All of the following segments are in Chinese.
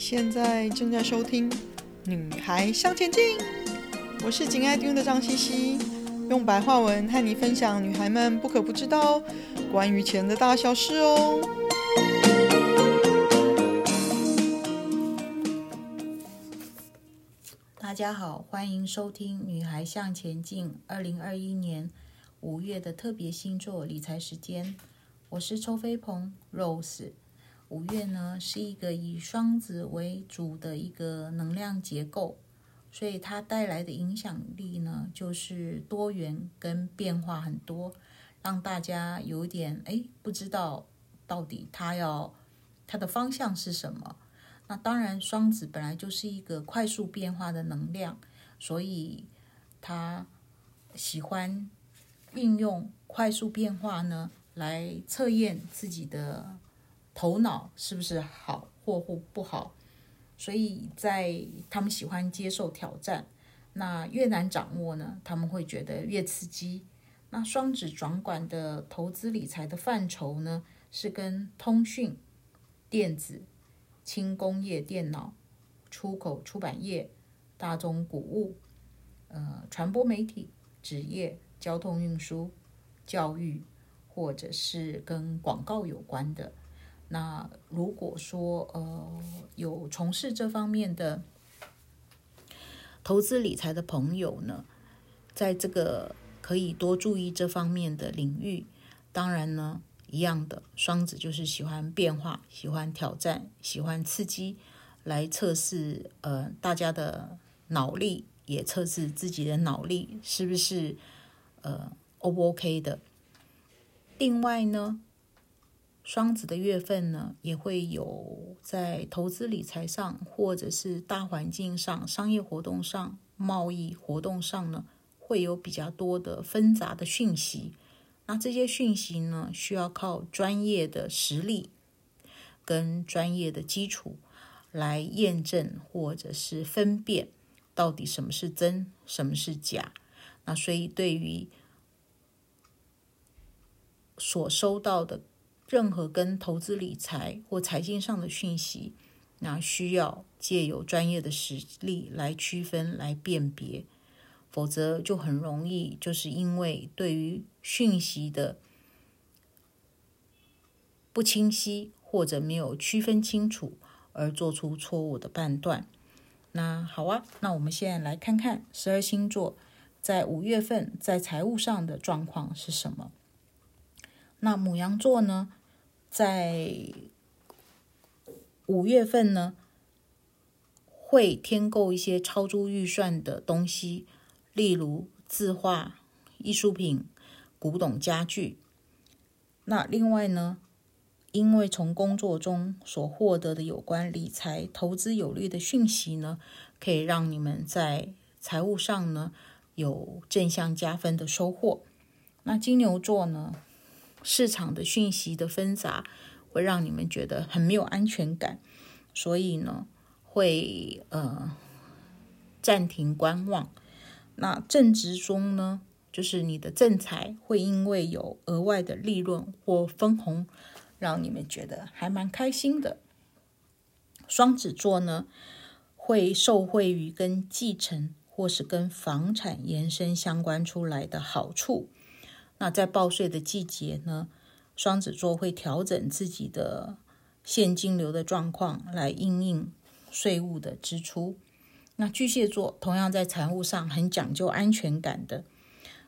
现在正在收听《女孩向前进》，我是紧爱听的张茜茜，用白话文和你分享女孩们不可不知道关于钱的大小事哦。大家好，欢迎收听《女孩向前进》二零二一年五月的特别星座理财时间，我是周飞鹏 Rose。五月呢，是一个以双子为主的一个能量结构，所以它带来的影响力呢，就是多元跟变化很多，让大家有点哎，不知道到底它要它的方向是什么。那当然，双子本来就是一个快速变化的能量，所以它喜欢运用快速变化呢，来测验自己的。头脑是不是好或或不好？所以在他们喜欢接受挑战，那越难掌握呢，他们会觉得越刺激。那双子掌管的投资理财的范畴呢，是跟通讯、电子、轻工业电脑、出口出版业、大宗谷物、呃传播媒体、纸业、交通运输、教育，或者是跟广告有关的。那如果说呃有从事这方面的投资理财的朋友呢，在这个可以多注意这方面的领域。当然呢，一样的双子就是喜欢变化、喜欢挑战、喜欢刺激，来测试呃大家的脑力，也测试自己的脑力是不是呃 O 不 OK 的。另外呢。双子的月份呢，也会有在投资理财上，或者是大环境上、商业活动上、贸易活动上呢，会有比较多的纷杂的讯息。那这些讯息呢，需要靠专业的实力跟专业的基础来验证，或者是分辨到底什么是真，什么是假。那所以对于所收到的。任何跟投资理财或财经上的讯息，那需要借由专业的实力来区分、来辨别，否则就很容易就是因为对于讯息的不清晰或者没有区分清楚而做出错误的判断。那好啊，那我们现在来看看十二星座在五月份在财务上的状况是什么。那母羊座呢？在五月份呢，会添购一些超出预算的东西，例如字画、艺术品、古董家具。那另外呢，因为从工作中所获得的有关理财、投资有利的讯息呢，可以让你们在财务上呢有正向加分的收获。那金牛座呢？市场的讯息的纷杂会让你们觉得很没有安全感，所以呢，会呃暂停观望。那正职中呢，就是你的正财会因为有额外的利润或分红，让你们觉得还蛮开心的。双子座呢，会受惠于跟继承或是跟房产延伸相关出来的好处。那在报税的季节呢，双子座会调整自己的现金流的状况，来应应税务的支出。那巨蟹座同样在财务上很讲究安全感的。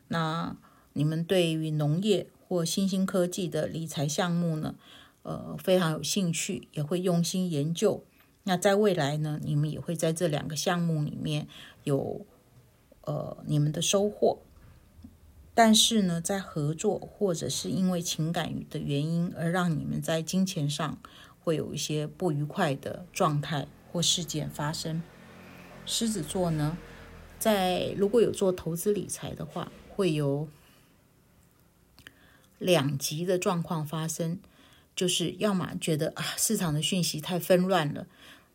那你们对于农业或新兴科技的理财项目呢，呃，非常有兴趣，也会用心研究。那在未来呢，你们也会在这两个项目里面有呃你们的收获。但是呢，在合作或者是因为情感的原因而让你们在金钱上会有一些不愉快的状态或事件发生。狮子座呢，在如果有做投资理财的话，会有两极的状况发生，就是要么觉得啊市场的讯息太纷乱了，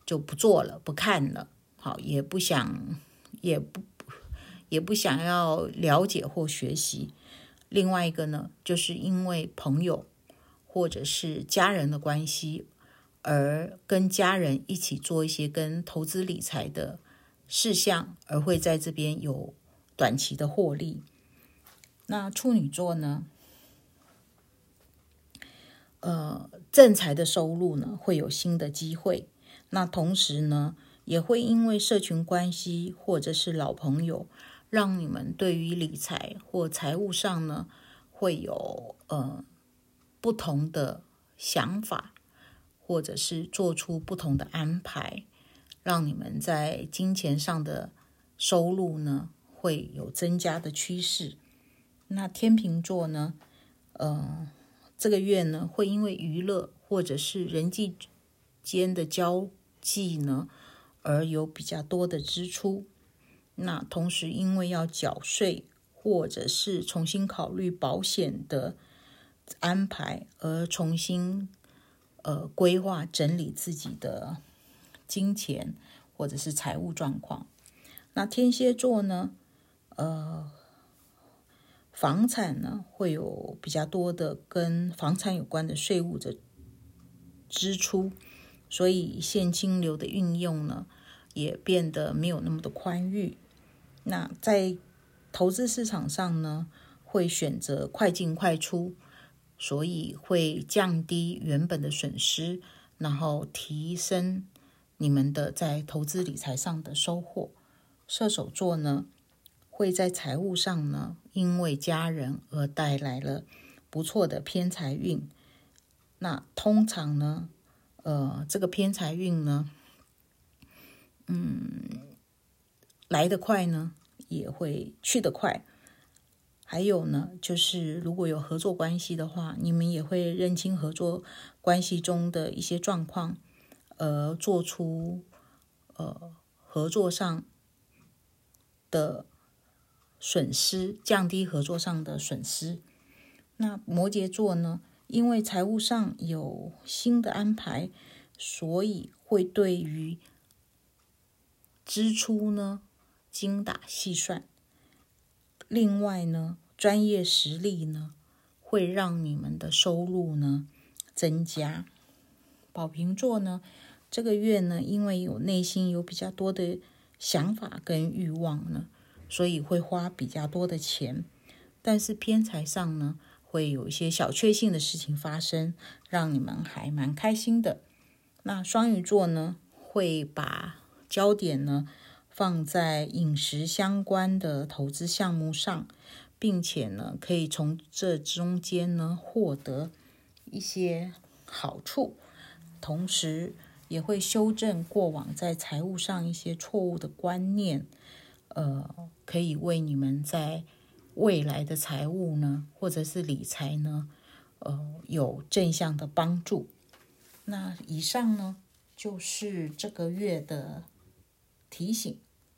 就不做了，不看了，好，也不想，也不。也不想要了解或学习。另外一个呢，就是因为朋友或者是家人的关系而跟家人一起做一些跟投资理财的事项，而会在这边有短期的获利。那处女座呢？呃，正财的收入呢，会有新的机会。那同时呢，也会因为社群关系或者是老朋友，让你们对于理财或财务上呢，会有呃不同的想法，或者是做出不同的安排，让你们在金钱上的收入呢，会有增加的趋势。那天秤座呢，呃。这个月呢，会因为娱乐或者是人际间的交际呢，而有比较多的支出。那同时，因为要缴税或者是重新考虑保险的安排，而重新呃规划整理自己的金钱或者是财务状况。那天蝎座呢，呃。房产呢，会有比较多的跟房产有关的税务的支出，所以现金流的运用呢，也变得没有那么的宽裕。那在投资市场上呢，会选择快进快出，所以会降低原本的损失，然后提升你们的在投资理财上的收获。射手座呢，会在财务上呢，因为家人而带来了不错的偏财运。那通常呢，呃，这个偏财运呢，嗯，来得快呢，也会去得快。还有呢，就是如果有合作关系的话，你们也会认清合作关系中的一些状况，而做出呃合作上的。损失，降低合作上的损失。那摩羯座呢？因为财务上有新的安排，所以会对于支出呢精打细算。另外呢，专业实力呢会让你们的收入呢增加。宝瓶座呢，这个月呢，因为有内心有比较多的想法跟欲望呢。所以会花比较多的钱，但是偏财上呢，会有一些小确幸的事情发生，让你们还蛮开心的。那双鱼座呢，会把焦点呢放在饮食相关的投资项目上，并且呢，可以从这中间呢获得一些好处，同时也会修正过往在财务上一些错误的观念。呃，可以为你们在未来的财务呢，或者是理财呢，呃，有正向的帮助。那以上呢，就是这个月的提醒。